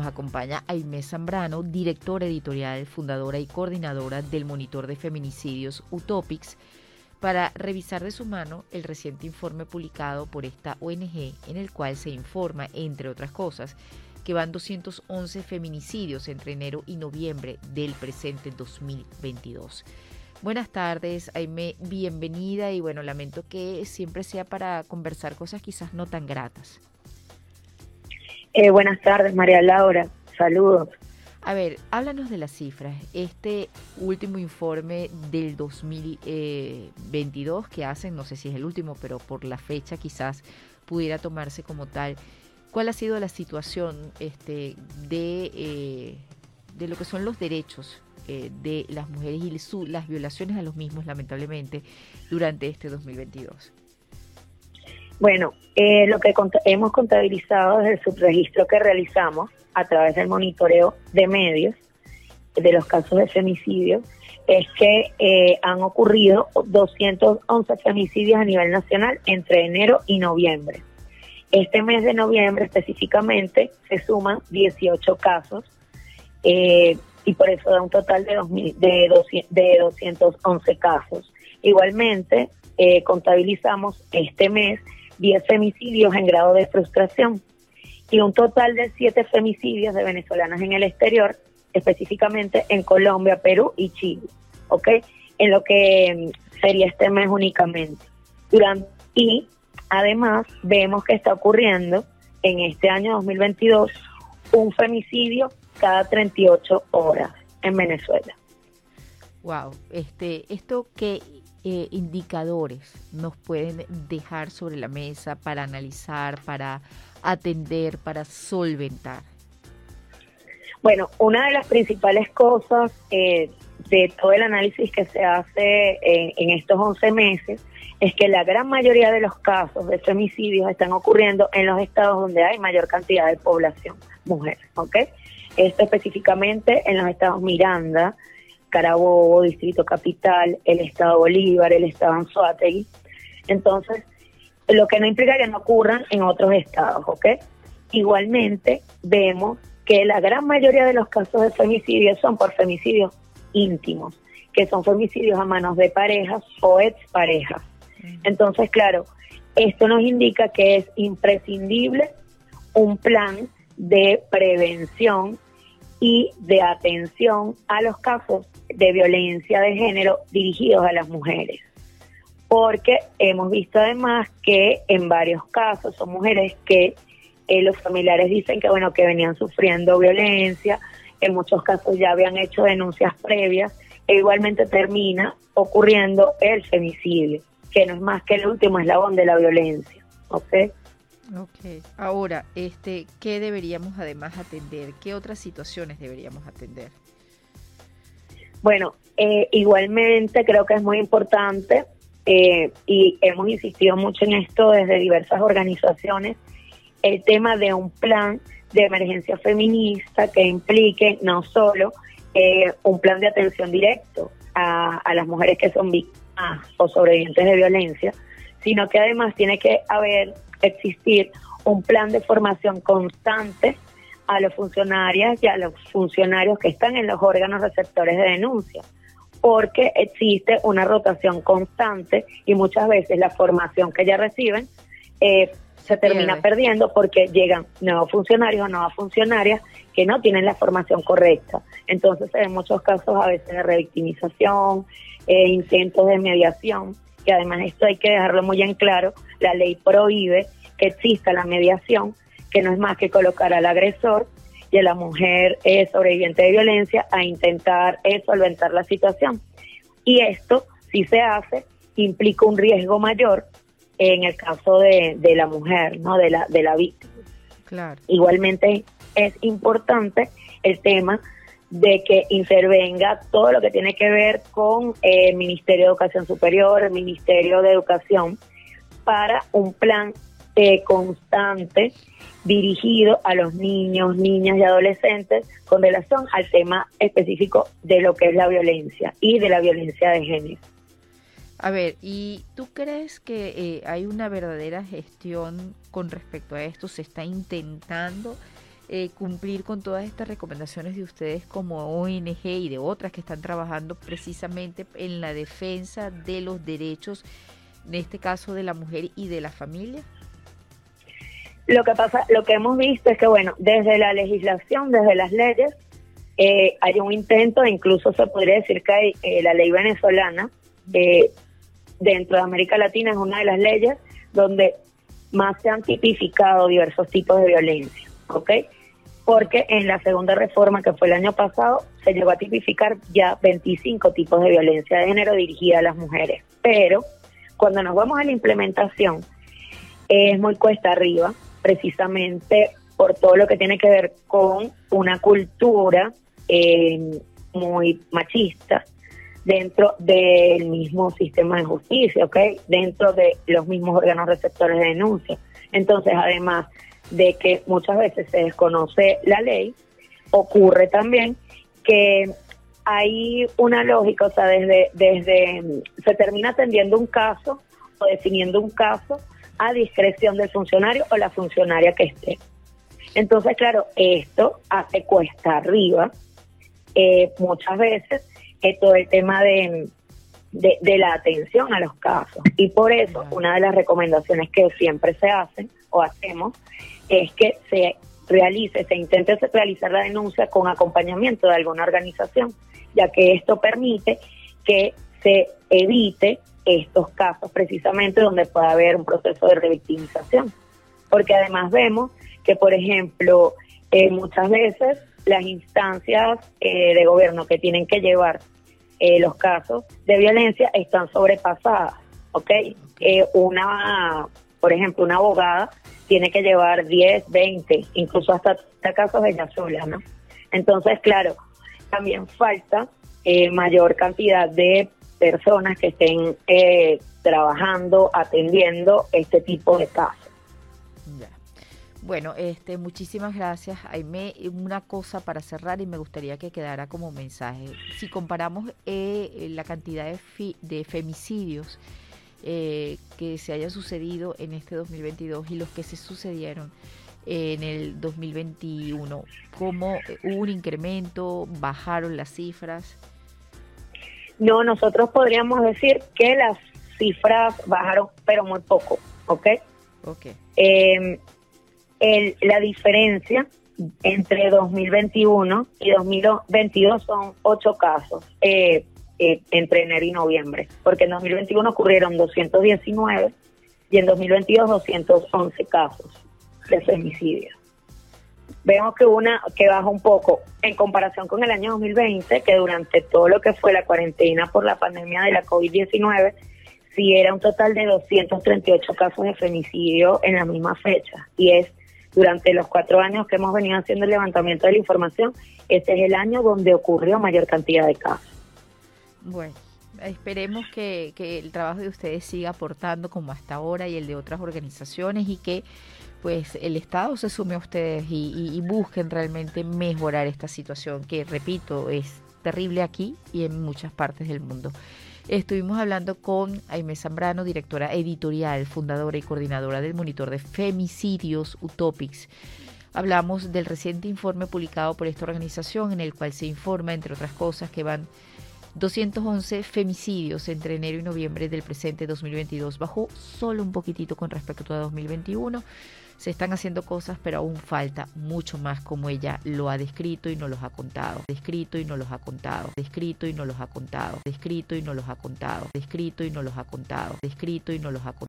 Nos acompaña Aimé Zambrano, directora editorial, fundadora y coordinadora del Monitor de Feminicidios Utopics, para revisar de su mano el reciente informe publicado por esta ONG en el cual se informa, entre otras cosas, que van 211 feminicidios entre enero y noviembre del presente 2022. Buenas tardes, Aime, bienvenida y bueno, lamento que siempre sea para conversar cosas quizás no tan gratas. Eh, buenas tardes, María Laura. Saludos. A ver, háblanos de las cifras. Este último informe del 2022 que hacen, no sé si es el último, pero por la fecha quizás pudiera tomarse como tal. ¿Cuál ha sido la situación este, de, eh, de lo que son los derechos eh, de las mujeres y las violaciones a los mismos, lamentablemente, durante este 2022? Bueno, eh, lo que hemos contabilizado desde el subregistro que realizamos a través del monitoreo de medios de los casos de femicidio es que eh, han ocurrido 211 femicidios a nivel nacional entre enero y noviembre. Este mes de noviembre específicamente se suman 18 casos eh, y por eso da un total de, de, de 211 casos. Igualmente, contabilizamos este mes 10 femicidios en grado de frustración y un total de 7 femicidios de venezolanas en el exterior, específicamente en Colombia, Perú y Chile, ¿ok? En lo que mm, sería este mes únicamente. Durante, y además vemos que está ocurriendo en este año 2022 un femicidio cada 38 horas en Venezuela. Wow, este, esto que eh, indicadores nos pueden dejar sobre la mesa para analizar, para atender, para solventar? Bueno, una de las principales cosas eh, de todo el análisis que se hace en, en, estos 11 meses es que la gran mayoría de los casos de femicidios están ocurriendo en los estados donde hay mayor cantidad de población, mujeres, ¿ok? Esto específicamente en los estados Miranda, Carabobo, Distrito Capital, el Estado Bolívar, el Estado Anzuategui. Entonces, lo que no implica que no ocurran en otros estados, ¿ok? Igualmente, vemos que la gran mayoría de los casos de femicidio son por femicidios íntimos, que son femicidios a manos de parejas o exparejas. Entonces, claro, esto nos indica que es imprescindible un plan de prevención y de atención a los casos de violencia de género dirigidos a las mujeres. Porque hemos visto además que en varios casos son mujeres que eh, los familiares dicen que bueno que venían sufriendo violencia, en muchos casos ya habían hecho denuncias previas e igualmente termina ocurriendo el femicidio, que no es más que el último eslabón de la violencia. ¿ok? Ok, ahora, este, ¿qué deberíamos además atender? ¿Qué otras situaciones deberíamos atender? Bueno, eh, igualmente creo que es muy importante eh, y hemos insistido mucho en esto desde diversas organizaciones, el tema de un plan de emergencia feminista que implique no solo eh, un plan de atención directo a, a las mujeres que son víctimas o sobrevivientes de violencia, sino que además tiene que haber existir un plan de formación constante a los funcionarias y a los funcionarios que están en los órganos receptores de denuncia, porque existe una rotación constante y muchas veces la formación que ya reciben eh, se termina perdiendo porque llegan nuevos funcionarios o nuevas funcionarias que no tienen la formación correcta. Entonces, en muchos casos, a veces de revictimización, eh, intentos de mediación, que además esto hay que dejarlo muy en claro, la ley prohíbe que exista la mediación, que no es más que colocar al agresor y a la mujer eh, sobreviviente de violencia a intentar eh, solventar la situación. Y esto, si se hace, implica un riesgo mayor en el caso de, de la mujer, no de la, de la víctima. Claro. Igualmente es importante el tema de que intervenga todo lo que tiene que ver con eh, el Ministerio de Educación Superior, el Ministerio de Educación, para un plan eh, constante dirigido a los niños, niñas y adolescentes con relación al tema específico de lo que es la violencia y de la violencia de género. A ver, ¿y tú crees que eh, hay una verdadera gestión con respecto a esto? ¿Se está intentando eh, cumplir con todas estas recomendaciones de ustedes como ONG y de otras que están trabajando precisamente en la defensa de los derechos, en este caso de la mujer y de la familia? Lo que pasa, lo que hemos visto es que, bueno, desde la legislación, desde las leyes, eh, hay un intento, incluso se podría decir que hay, eh, la ley venezolana, eh, dentro de América Latina es una de las leyes donde más se han tipificado diversos tipos de violencia, ¿ok? Porque en la segunda reforma que fue el año pasado se llegó a tipificar ya 25 tipos de violencia de género dirigida a las mujeres. Pero cuando nos vamos a la implementación, es muy cuesta arriba, precisamente por todo lo que tiene que ver con una cultura eh, muy machista dentro del mismo sistema de justicia, ¿ok? Dentro de los mismos órganos receptores de denuncia. Entonces, además de que muchas veces se desconoce la ley, ocurre también que hay una lógica, o sea, desde, desde se termina atendiendo un caso o definiendo un caso a discreción del funcionario o la funcionaria que esté. Entonces, claro, esto hace cuesta arriba eh, muchas veces es todo el tema de, de, la atención a los casos. Y por eso, una de las recomendaciones que siempre se hacen o hacemos es que se realice, se intente realizar la denuncia con acompañamiento de alguna organización, ya que esto permite que se evite estos casos precisamente donde puede haber un proceso de revictimización. Porque además vemos que, por ejemplo, eh, muchas veces las instancias eh, de gobierno que tienen que llevar eh, los casos de violencia están sobrepasadas, ¿ok? Eh, una, por ejemplo, una abogada tiene que llevar 10, 20, incluso hasta, casos de ella sola, ¿no? Entonces, claro, también falta mayor cantidad de personas que estén trabajando, atendiendo este tipo de casos. Bueno, este, muchísimas gracias, Aime. Una cosa para cerrar y me gustaría que quedara como mensaje. Si comparamos eh, la cantidad de, de femicidios eh, que se haya sucedido en este 2022 y los que se sucedieron en el 2021, ¿cómo hubo un incremento? ¿Bajaron las cifras? No, nosotros podríamos decir que las cifras bajaron, pero muy poco, ¿ok? Ok. Eh, el, la diferencia entre 2021 y 2022 son ocho casos eh, eh, entre enero y noviembre, porque en 2021 ocurrieron 219 y en 2022 211 casos de femicidio. Vemos que una que baja un poco en comparación con el año 2020, que durante todo lo que fue la cuarentena por la pandemia de la COVID-19, sí era un total de 238 casos de femicidio en la misma fecha. Y es durante los cuatro años que hemos venido haciendo el levantamiento de la información, este es el año donde ocurrió mayor cantidad de casos. Bueno, esperemos que, el trabajo de ustedes siga aportando como hasta ahora y el de otras organizaciones y que pues el Estado se sume a ustedes y busquen realmente mejorar esta situación que, repito, es terrible aquí y en muchas partes del mundo. Estuvimos hablando con Aime Zambrano, directora editorial, fundadora y coordinadora del monitor de femicidios Utopics. Hablamos del reciente informe publicado por esta organización en el cual se informa, entre otras cosas, que van 211 femicidios entre enero y noviembre del presente 2022. Bajó solo un poquitito con respecto a 2021 se están haciendo cosas, pero aún falta mucho más como ella lo ha descrito y nos los ha contado, descrito y nos los ha contado, descrito y nos los ha contado, descrito y nos los ha contado, descrito y nos los ha contado, descrito y nos los ha contado.